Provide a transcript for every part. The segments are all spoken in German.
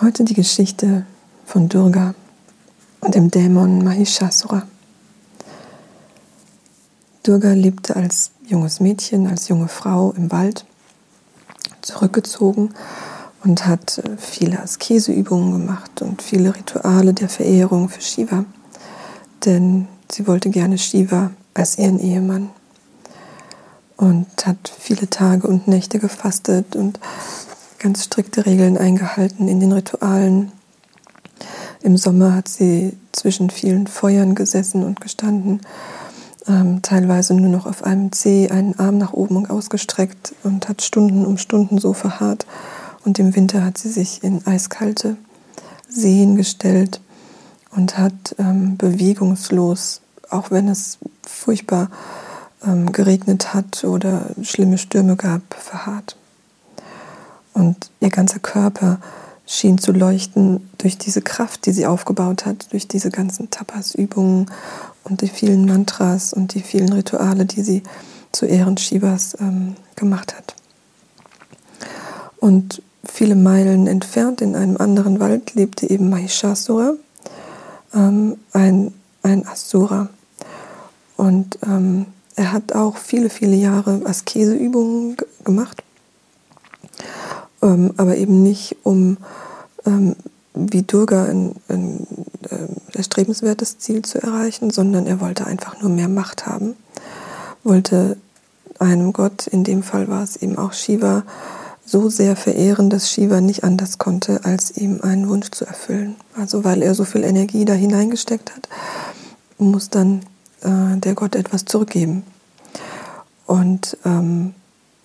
Heute die Geschichte von Durga und dem Dämon Mahishasura. Durga lebte als junges Mädchen, als junge Frau im Wald, zurückgezogen und hat äh, viele Askeseübungen gemacht und viele Rituale der Verehrung für Shiva, denn sie wollte gerne Shiva als ihren Ehemann und hat viele Tage und Nächte gefastet und ganz strikte Regeln eingehalten in den Ritualen. Im Sommer hat sie zwischen vielen Feuern gesessen und gestanden, ähm, teilweise nur noch auf einem Zeh, einen Arm nach oben ausgestreckt und hat Stunden um Stunden so verharrt. Und im Winter hat sie sich in eiskalte Seen gestellt und hat ähm, bewegungslos, auch wenn es furchtbar ähm, geregnet hat oder schlimme Stürme gab, verharrt. Und ihr ganzer Körper schien zu leuchten durch diese Kraft, die sie aufgebaut hat, durch diese ganzen Tapas-Übungen und die vielen Mantras und die vielen Rituale, die sie zu Ehren Shivas ähm, gemacht hat. Und viele Meilen entfernt in einem anderen Wald lebte eben Mahishasura, ähm, ein, ein Asura. Und ähm, er hat auch viele, viele Jahre Askeseübungen gemacht ähm, aber eben nicht um ähm, wie Durga ein, ein äh, erstrebenswertes Ziel zu erreichen, sondern er wollte einfach nur mehr Macht haben, wollte einem Gott, in dem Fall war es eben auch Shiva, so sehr verehren, dass Shiva nicht anders konnte, als ihm einen Wunsch zu erfüllen. Also weil er so viel Energie da hineingesteckt hat, muss dann äh, der Gott etwas zurückgeben. Und ähm,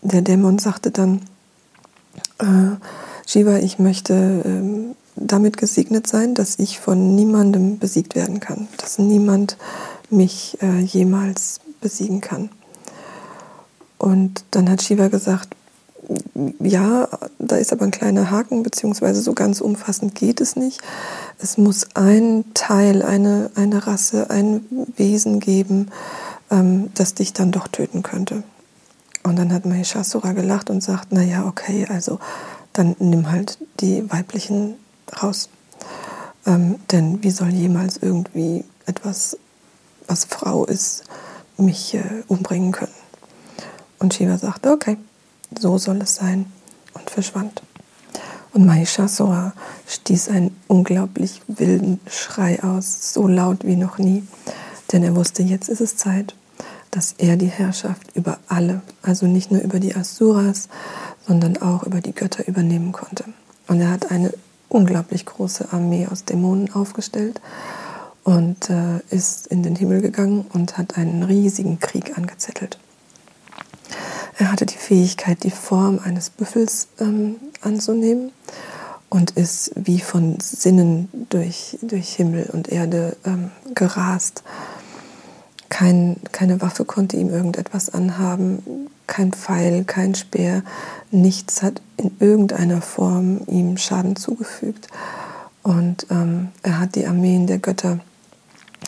der Dämon sagte dann, äh, Shiva, ich möchte äh, damit gesegnet sein, dass ich von niemandem besiegt werden kann, dass niemand mich äh, jemals besiegen kann. Und dann hat Shiva gesagt, ja, da ist aber ein kleiner Haken, beziehungsweise so ganz umfassend geht es nicht. Es muss ein Teil, eine, eine Rasse, ein Wesen geben, ähm, das dich dann doch töten könnte. Und dann hat Mahishasura gelacht und sagt, naja, okay, also dann nimm halt die weiblichen raus. Ähm, denn wie soll jemals irgendwie etwas, was Frau ist, mich äh, umbringen können? Und Shiva sagte, okay, so soll es sein und verschwand. Und Mahishasura stieß einen unglaublich wilden Schrei aus, so laut wie noch nie, denn er wusste, jetzt ist es Zeit dass er die Herrschaft über alle, also nicht nur über die Asuras, sondern auch über die Götter übernehmen konnte. Und er hat eine unglaublich große Armee aus Dämonen aufgestellt und äh, ist in den Himmel gegangen und hat einen riesigen Krieg angezettelt. Er hatte die Fähigkeit, die Form eines Büffels ähm, anzunehmen und ist wie von Sinnen durch, durch Himmel und Erde ähm, gerast kein, keine Waffe konnte ihm irgendetwas anhaben, kein Pfeil, kein Speer, nichts hat in irgendeiner Form ihm Schaden zugefügt. Und ähm, er hat die Armeen der Götter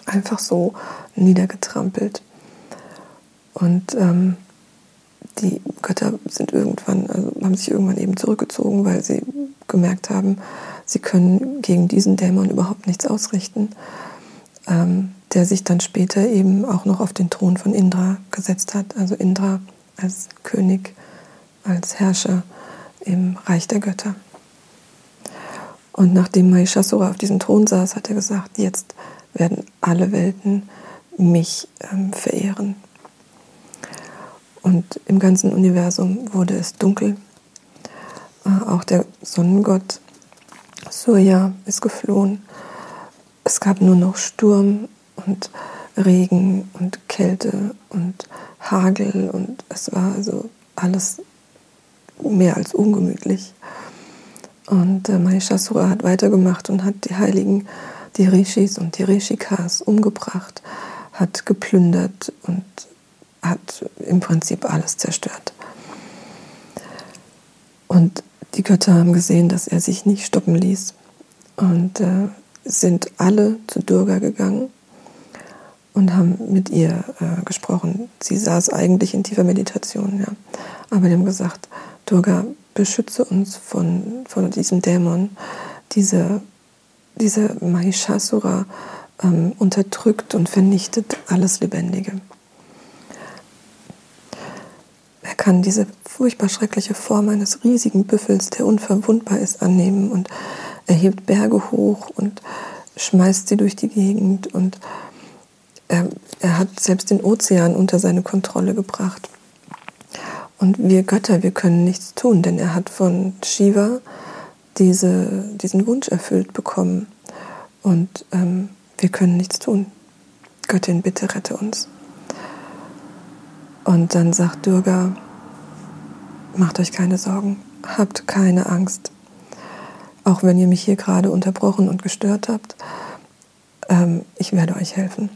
einfach so niedergetrampelt. Und ähm, die Götter sind irgendwann, also haben sich irgendwann eben zurückgezogen, weil sie gemerkt haben, sie können gegen diesen Dämon überhaupt nichts ausrichten. Ähm, der sich dann später eben auch noch auf den Thron von Indra gesetzt hat. Also Indra als König, als Herrscher im Reich der Götter. Und nachdem Mahishasura auf diesem Thron saß, hat er gesagt, jetzt werden alle Welten mich ähm, verehren. Und im ganzen Universum wurde es dunkel. Äh, auch der Sonnengott Surya ist geflohen. Es gab nur noch Sturm und Regen und Kälte und Hagel und es war also alles mehr als ungemütlich. Und äh, Mahishasura hat weitergemacht und hat die Heiligen, die Rishis und die Rishikas umgebracht, hat geplündert und hat im Prinzip alles zerstört. Und die Götter haben gesehen, dass er sich nicht stoppen ließ und äh, sind alle zu Durga gegangen und haben mit ihr äh, gesprochen. Sie saß eigentlich in tiefer Meditation, ja. Aber die haben gesagt, Durga, beschütze uns von, von diesem Dämon, diese, diese Mahishasura ähm, unterdrückt und vernichtet alles Lebendige. Er kann diese furchtbar schreckliche Form eines riesigen Büffels, der unverwundbar ist, annehmen und er hebt Berge hoch und schmeißt sie durch die Gegend und er, er hat selbst den Ozean unter seine Kontrolle gebracht. Und wir Götter, wir können nichts tun, denn er hat von Shiva diese, diesen Wunsch erfüllt bekommen. Und ähm, wir können nichts tun. Göttin, bitte rette uns. Und dann sagt Durga, macht euch keine Sorgen, habt keine Angst. Auch wenn ihr mich hier gerade unterbrochen und gestört habt, ähm, ich werde euch helfen.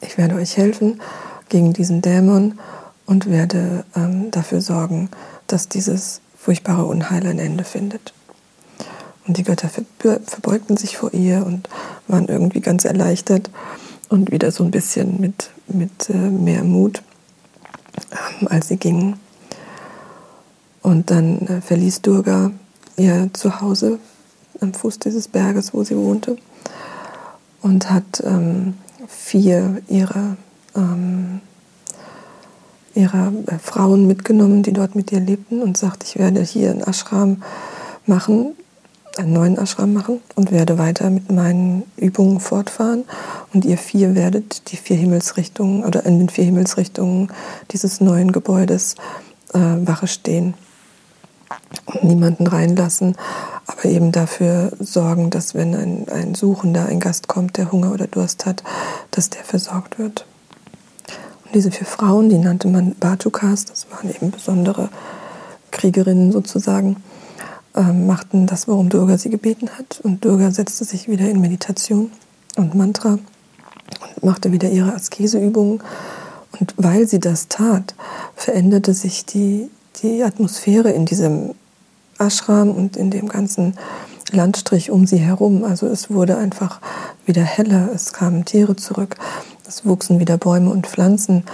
Ich werde euch helfen gegen diesen Dämon und werde ähm, dafür sorgen, dass dieses furchtbare Unheil ein Ende findet. Und die Götter verbeugten sich vor ihr und waren irgendwie ganz erleichtert und wieder so ein bisschen mit, mit äh, mehr Mut, ähm, als sie gingen. Und dann äh, verließ Durga ihr Zuhause am Fuß dieses Berges, wo sie wohnte, und hat ähm, vier ihrer, ähm, ihrer äh, Frauen mitgenommen, die dort mit ihr lebten, und sagt, ich werde hier einen Ashram machen, einen neuen Ashram machen und werde weiter mit meinen Übungen fortfahren. Und ihr vier werdet die vier Himmelsrichtungen oder in den vier Himmelsrichtungen dieses neuen Gebäudes äh, Wache stehen niemanden reinlassen, aber eben dafür sorgen, dass wenn ein, ein Suchender, ein Gast kommt, der Hunger oder Durst hat, dass der versorgt wird. Und diese vier Frauen, die nannte man Batukas, das waren eben besondere Kriegerinnen sozusagen, äh, machten das, worum Durga sie gebeten hat. Und Durga setzte sich wieder in Meditation und Mantra und machte wieder ihre Askeseübungen. Und weil sie das tat, veränderte sich die, die Atmosphäre in diesem Ashram und in dem ganzen Landstrich um sie herum. Also es wurde einfach wieder heller, es kamen Tiere zurück, es wuchsen wieder Bäume und Pflanzen.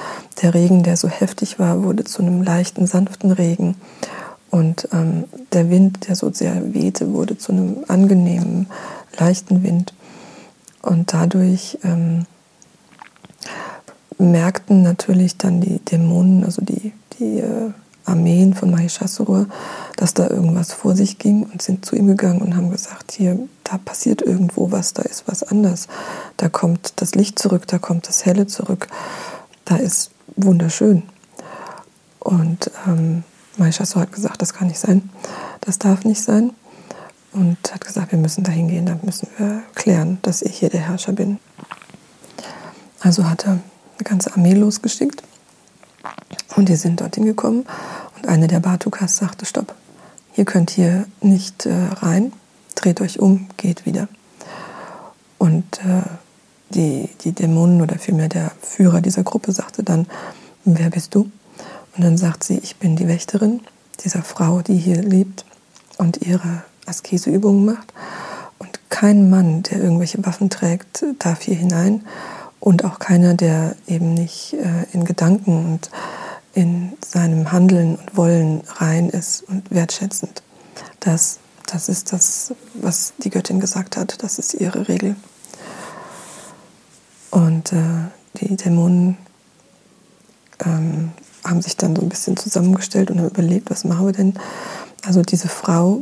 Der Regen, der so heftig war, wurde zu einem leichten, sanften Regen. Und ähm, der Wind, der so sehr wehte, wurde zu einem angenehmen, leichten Wind. Und dadurch ähm, merkten natürlich dann die Dämonen, also die, die äh, Armeen von Mahishasura, dass da irgendwas vor sich ging und sind zu ihm gegangen und haben gesagt, hier, da passiert irgendwo was, da ist was anders. Da kommt das Licht zurück, da kommt das Helle zurück. Da ist wunderschön. Und ähm, Mahishasura hat gesagt, das kann nicht sein, das darf nicht sein. Und hat gesagt, wir müssen da hingehen, da müssen wir klären, dass ich hier der Herrscher bin. Also hat er eine ganze Armee losgeschickt und die sind dorthin gekommen und eine der Batukas sagte, stopp, ihr könnt hier nicht äh, rein, dreht euch um, geht wieder. Und äh, die, die Dämonen oder vielmehr der Führer dieser Gruppe sagte dann, wer bist du? Und dann sagt sie, ich bin die Wächterin dieser Frau, die hier lebt und ihre Askeseübungen macht. Und kein Mann, der irgendwelche Waffen trägt, darf hier hinein. Und auch keiner, der eben nicht äh, in Gedanken und in seinem Handeln und Wollen rein ist und wertschätzend. Das, das ist das, was die Göttin gesagt hat, das ist ihre Regel. Und äh, die Dämonen ähm, haben sich dann so ein bisschen zusammengestellt und haben überlegt, was machen wir denn? Also diese Frau,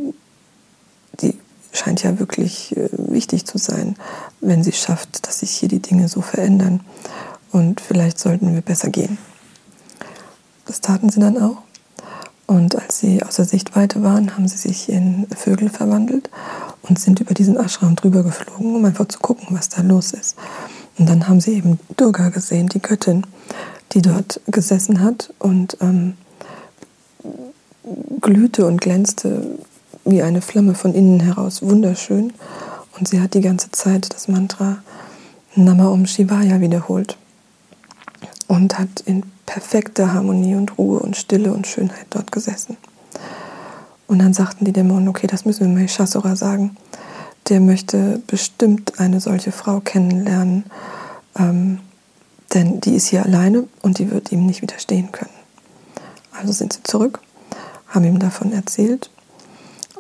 scheint ja wirklich äh, wichtig zu sein, wenn sie schafft, dass sich hier die Dinge so verändern. Und vielleicht sollten wir besser gehen. Das taten sie dann auch. Und als sie außer Sichtweite waren, haben sie sich in Vögel verwandelt und sind über diesen Ashram drüber geflogen, um einfach zu gucken, was da los ist. Und dann haben sie eben Durga gesehen, die Göttin, die dort gesessen hat und ähm, glühte und glänzte wie eine Flamme von innen heraus, wunderschön. Und sie hat die ganze Zeit das Mantra Nama Om Shivaya wiederholt und hat in perfekter Harmonie und Ruhe und Stille und Schönheit dort gesessen. Und dann sagten die Dämonen, okay, das müssen wir Mahishasura sagen. Der möchte bestimmt eine solche Frau kennenlernen, ähm, denn die ist hier alleine und die wird ihm nicht widerstehen können. Also sind sie zurück, haben ihm davon erzählt.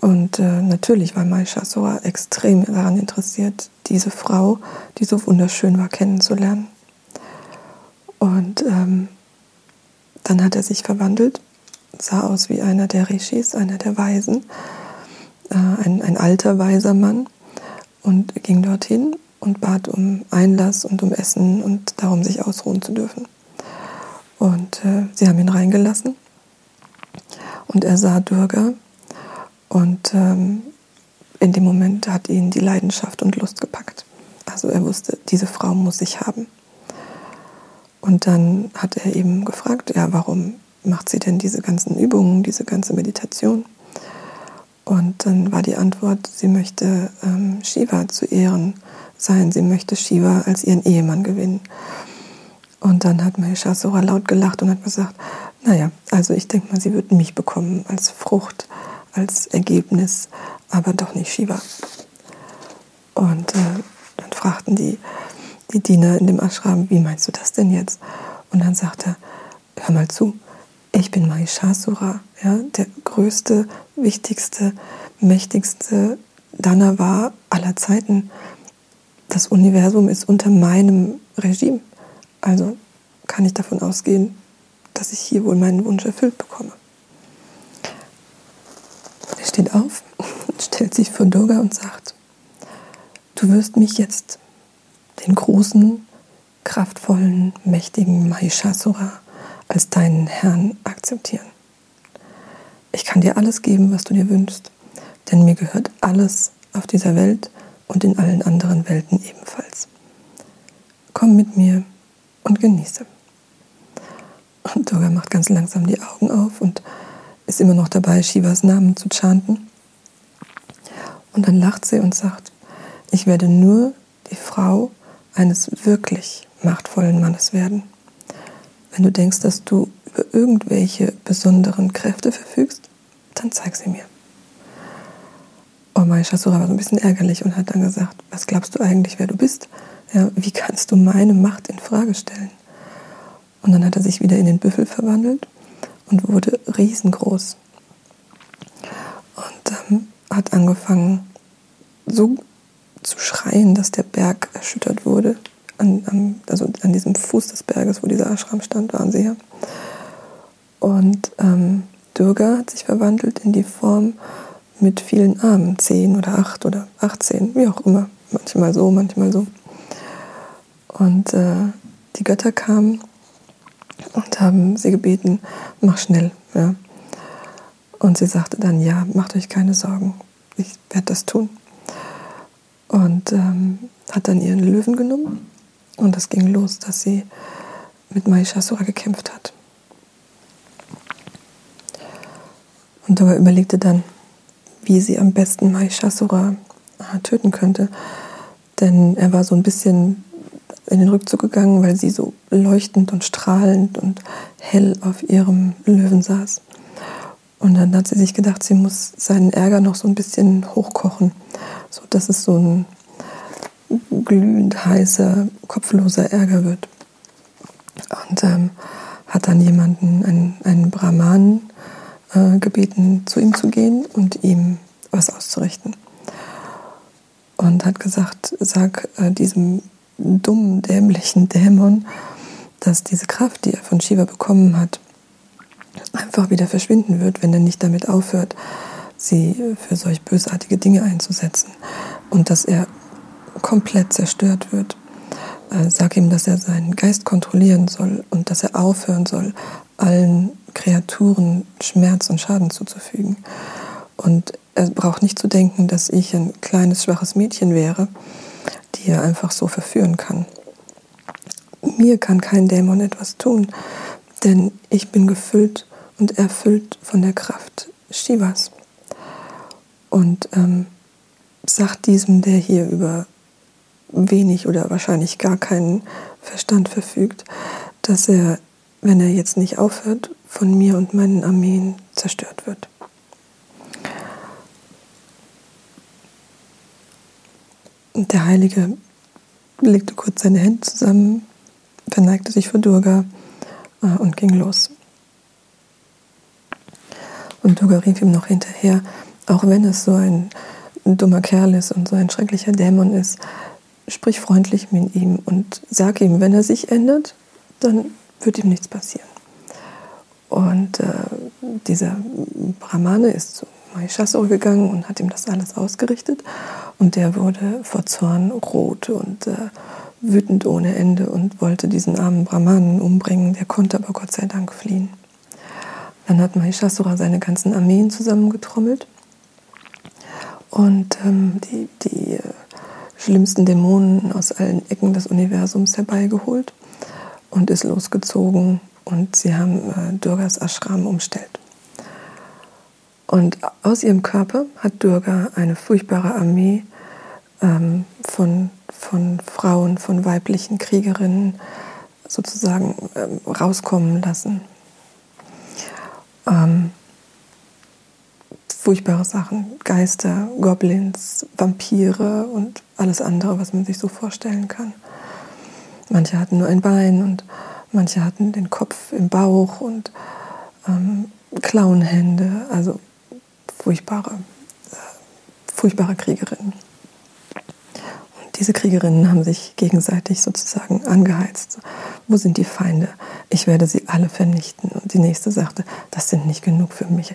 Und äh, natürlich war Mahishasura extrem daran interessiert, diese Frau, die so wunderschön war, kennenzulernen. Und ähm, dann hat er sich verwandelt, sah aus wie einer der Rishis, einer der Weisen, äh, ein, ein alter weiser Mann und ging dorthin und bat um Einlass und um Essen und darum, sich ausruhen zu dürfen. Und äh, sie haben ihn reingelassen und er sah Durga und ähm, in dem Moment hat ihn die Leidenschaft und Lust gepackt. Also er wusste, diese Frau muss ich haben. Und dann hat er eben gefragt, ja, warum macht sie denn diese ganzen Übungen, diese ganze Meditation? Und dann war die Antwort, sie möchte ähm, Shiva zu Ehren sein, sie möchte Shiva als ihren Ehemann gewinnen. Und dann hat Mahishasura laut gelacht und hat gesagt, naja, also ich denke mal, sie wird mich bekommen als Frucht, als Ergebnis, aber doch nicht Shiva. Und äh, dann fragten die, die Diener in dem Ashram, wie meinst du das denn jetzt? Und dann sagte er, hör mal zu, ich bin Mahishasura, ja, der größte, wichtigste, mächtigste Danava aller Zeiten. Das Universum ist unter meinem Regime. Also kann ich davon ausgehen, dass ich hier wohl meinen Wunsch erfüllt bekomme. Steht auf, stellt sich vor Durga und sagt, du wirst mich jetzt, den großen, kraftvollen, mächtigen Mahishasura, als deinen Herrn akzeptieren. Ich kann dir alles geben, was du dir wünschst, denn mir gehört alles auf dieser Welt und in allen anderen Welten ebenfalls. Komm mit mir und genieße. Und Durga macht ganz langsam die Augen auf und ist immer noch dabei, Shivas Namen zu chanten. Und dann lacht sie und sagt, ich werde nur die Frau eines wirklich machtvollen Mannes werden. Wenn du denkst, dass du über irgendwelche besonderen Kräfte verfügst, dann zeig sie mir. Oh, Mahishasura war so ein bisschen ärgerlich und hat dann gesagt, was glaubst du eigentlich, wer du bist? Ja, wie kannst du meine Macht in Frage stellen? Und dann hat er sich wieder in den Büffel verwandelt und wurde riesengroß. Und ähm, hat angefangen so zu schreien, dass der Berg erschüttert wurde. An, an, also an diesem Fuß des Berges, wo dieser Ashram stand, waren sie ja. Und ähm, Durga hat sich verwandelt in die Form mit vielen Armen, zehn oder acht oder achtzehn, wie auch immer. Manchmal so, manchmal so. Und äh, die Götter kamen und haben sie gebeten, mach schnell. Ja. Und sie sagte dann, ja, macht euch keine Sorgen, ich werde das tun. Und ähm, hat dann ihren Löwen genommen und es ging los, dass sie mit Mahishasura gekämpft hat. Und dabei überlegte dann, wie sie am besten Mahishasura äh, töten könnte. Denn er war so ein bisschen in den Rückzug gegangen, weil sie so leuchtend und strahlend und hell auf ihrem Löwen saß. Und dann hat sie sich gedacht, sie muss seinen Ärger noch so ein bisschen hochkochen, so dass es so ein glühend heißer, kopfloser Ärger wird. Und ähm, hat dann jemanden, einen, einen Brahman, äh, gebeten, zu ihm zu gehen und ihm was auszurichten. Und hat gesagt, sag äh, diesem dummen, dämlichen Dämon, dass diese Kraft, die er von Shiva bekommen hat, einfach wieder verschwinden wird, wenn er nicht damit aufhört, sie für solch bösartige Dinge einzusetzen. Und dass er komplett zerstört wird. Äh, sag ihm, dass er seinen Geist kontrollieren soll und dass er aufhören soll, allen Kreaturen Schmerz und Schaden zuzufügen. Und er braucht nicht zu denken, dass ich ein kleines, schwaches Mädchen wäre, die er einfach so verführen kann. Mir kann kein Dämon etwas tun, denn ich bin gefüllt und erfüllt von der Kraft Shivas. Und ähm, sagt diesem, der hier über wenig oder wahrscheinlich gar keinen Verstand verfügt, dass er, wenn er jetzt nicht aufhört, von mir und meinen Armeen zerstört wird. Und der Heilige legte kurz seine Hände zusammen, verneigte sich vor Durga äh, und ging los. Und Durga rief ihm noch hinterher, auch wenn es so ein, dummer Kerl ist und so ein schrecklicher Dämon ist, sprich freundlich mit ihm und sag ihm, wenn er sich ändert, dann wird ihm nichts passieren. Und äh, dieser Brahmane ist zu Mahishasura gegangen und hat ihm das alles ausgerichtet. Und der wurde vor Zorn rot und äh, wütend ohne Ende und wollte diesen armen Brahmanen umbringen. Der konnte aber Gott sei Dank fliehen. Dann hat Mahishasura seine ganzen Armeen zusammengetrommelt und ähm, die, die äh, schlimmsten Dämonen aus allen Ecken des Universums herbeigeholt und ist losgezogen und sie haben äh, Durgas Ashram umstellt. Und aus ihrem Körper hat Durga eine furchtbare Armee ähm, von, von Frauen, von weiblichen Kriegerinnen sozusagen ähm, rauskommen lassen. Ähm, furchtbare Sachen, Geister, Goblins, Vampire und alles andere, was man sich so vorstellen kann. Manche hatten nur ein Bein und manche hatten den Kopf im Bauch und ähm, Klauenhände, also furchtbare, äh, furchtbare Kriegerinnen. Diese Kriegerinnen haben sich gegenseitig sozusagen angeheizt. Wo sind die Feinde? Ich werde sie alle vernichten. Und die nächste sagte, das sind nicht genug für mich.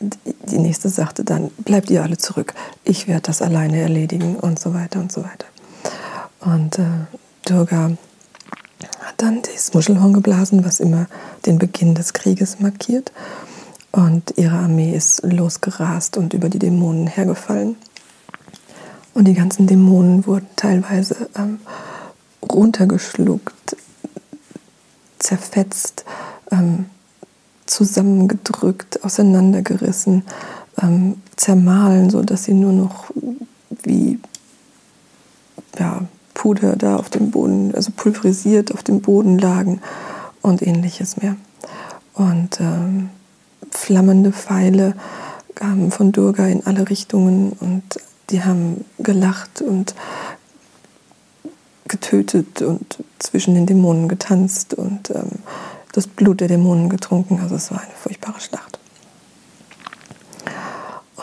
Die nächste sagte dann, bleibt ihr alle zurück. Ich werde das alleine erledigen und so weiter und so weiter. Und äh, Durga hat dann das Muschelhorn geblasen, was immer den Beginn des Krieges markiert. Und ihre Armee ist losgerast und über die Dämonen hergefallen. Und die ganzen Dämonen wurden teilweise ähm, runtergeschluckt, zerfetzt, ähm, zusammengedrückt, auseinandergerissen, ähm, zermahlen, sodass sie nur noch wie ja, Puder da auf dem Boden, also pulverisiert auf dem Boden lagen und ähnliches mehr. Und ähm, flammende Pfeile kamen von Durga in alle Richtungen und die haben gelacht und getötet und zwischen den Dämonen getanzt und ähm, das Blut der Dämonen getrunken. Also es war eine furchtbare Schlacht.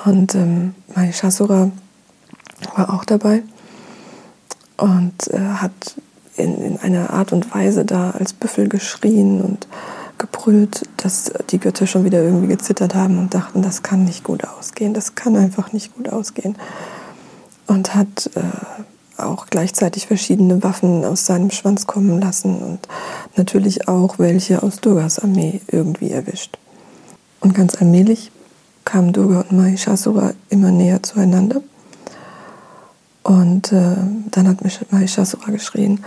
Und ähm, Mahishasura war auch dabei und äh, hat in, in einer Art und Weise da als Büffel geschrien und gebrüllt, dass die Götter schon wieder irgendwie gezittert haben und dachten, das kann nicht gut ausgehen, das kann einfach nicht gut ausgehen. Und hat äh, auch gleichzeitig verschiedene Waffen aus seinem Schwanz kommen lassen und natürlich auch welche aus Durgas Armee irgendwie erwischt. Und ganz allmählich kamen Durga und Mahishasura immer näher zueinander. Und äh, dann hat Mahishasura geschrien,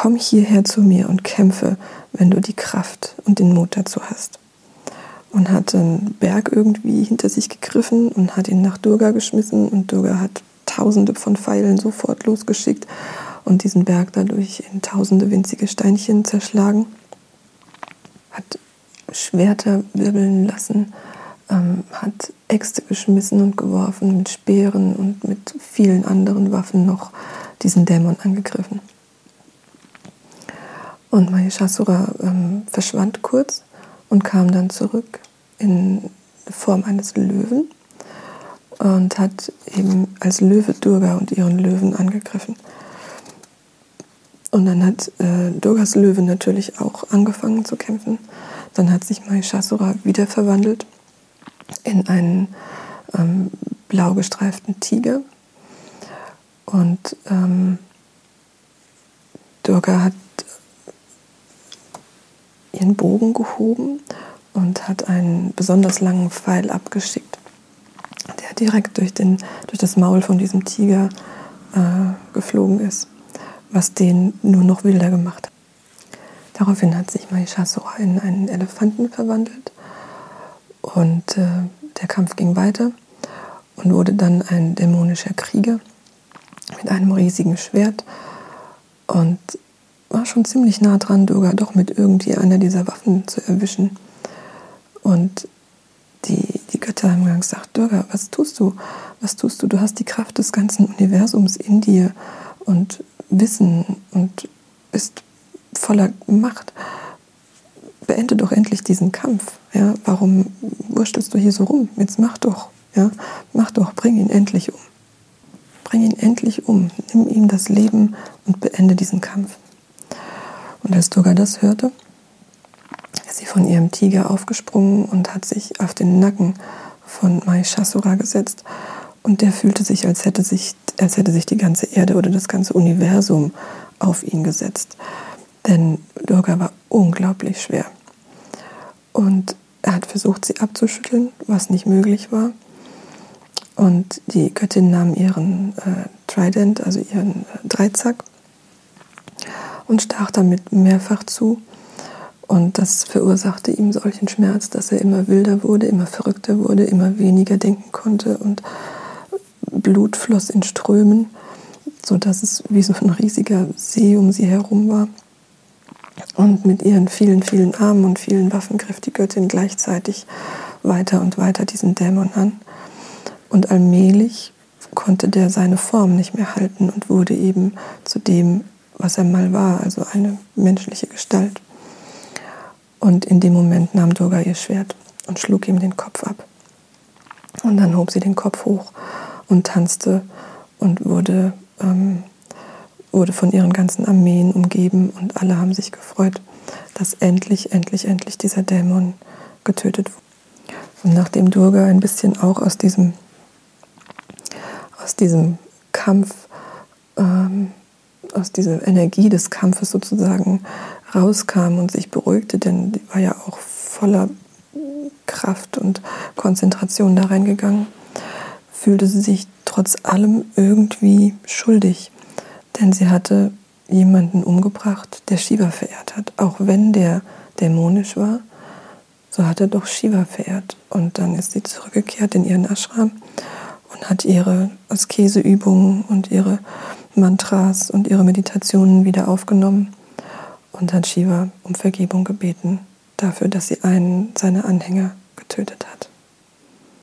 komm hierher zu mir und kämpfe, wenn du die Kraft und den Mut dazu hast. Und hat einen Berg irgendwie hinter sich gegriffen und hat ihn nach Durga geschmissen und Durga hat tausende von Pfeilen sofort losgeschickt und diesen Berg dadurch in tausende winzige Steinchen zerschlagen. Hat Schwerter wirbeln lassen, ähm, hat Äxte geschmissen und geworfen, mit Speeren und mit vielen anderen Waffen noch diesen Dämon angegriffen. Und Mahishasura ähm, verschwand kurz und kam dann zurück in Form eines Löwen und hat eben als Löwe Durga und ihren Löwen angegriffen. Und dann hat äh, Durgas Löwe natürlich auch angefangen zu kämpfen. Dann hat sich Mahishasura wieder verwandelt in einen ähm, blau gestreiften Tiger. Und ähm, Durga hat ihren Bogen gehoben und hat einen besonders langen Pfeil abgeschickt, der direkt durch, den, durch das Maul von diesem Tiger äh, geflogen ist, was den nur noch wilder gemacht hat. Daraufhin hat sich Mahishasura in einen Elefanten verwandelt und äh, der Kampf ging weiter und wurde dann ein dämonischer Krieger mit einem riesigen Schwert und war schon ziemlich nah dran, Durga doch mit irgendwie einer dieser Waffen zu erwischen. Und die, die Götter haben gesagt, Durga, was tust du? Was tust du? Du hast die Kraft des ganzen Universums in dir und Wissen und bist voller Macht. Beende doch endlich diesen Kampf. Ja, warum wurstelst du hier so rum? Jetzt mach doch, ja, mach doch, bring ihn endlich um. Bring ihn endlich um, nimm ihm das Leben und beende diesen Kampf. Und als Durga das hörte, ist sie von ihrem Tiger aufgesprungen und hat sich auf den Nacken von Mahishasura gesetzt. Und der fühlte sich als, hätte sich, als hätte sich die ganze Erde oder das ganze Universum auf ihn gesetzt. Denn Durga war unglaublich schwer. Und er hat versucht, sie abzuschütteln, was nicht möglich war. Und die Göttin nahm ihren äh, Trident, also ihren äh, Dreizack, und stach damit mehrfach zu. Und das verursachte ihm solchen Schmerz, dass er immer wilder wurde, immer verrückter wurde, immer weniger denken konnte und Blut floss in Strömen, sodass es wie so ein riesiger See um sie herum war. Und mit ihren vielen, vielen Armen und vielen Waffen griff die Göttin gleichzeitig weiter und weiter diesen Dämon an. Und allmählich konnte der seine Form nicht mehr halten und wurde eben zu dem, was er mal war, also eine menschliche Gestalt. Und in dem Moment nahm Durga ihr Schwert und schlug ihm den Kopf ab. Und dann hob sie den Kopf hoch und tanzte und wurde ähm, wurde von ihren ganzen Armeen umgeben und alle haben sich gefreut, dass endlich, endlich, endlich dieser Dämon getötet wurde. Und nachdem Durga ein bisschen auch aus diesem, aus diesem Kampf, ähm, aus dieser Energie des Kampfes sozusagen rauskam und sich beruhigte, denn die war ja auch voller Kraft und Konzentration da reingegangen, fühlte sie sich trotz allem irgendwie schuldig denn sie hatte jemanden umgebracht, der Shiva verehrt hat. Auch wenn der dämonisch war, so hat er doch Shiva verehrt. Und dann ist sie zurückgekehrt in ihren Ashram und hat ihre Askeseübungen und ihre Mantras und ihre Meditationen wieder aufgenommen und hat Shiva um Vergebung gebeten dafür, dass sie einen seiner Anhänger getötet hat.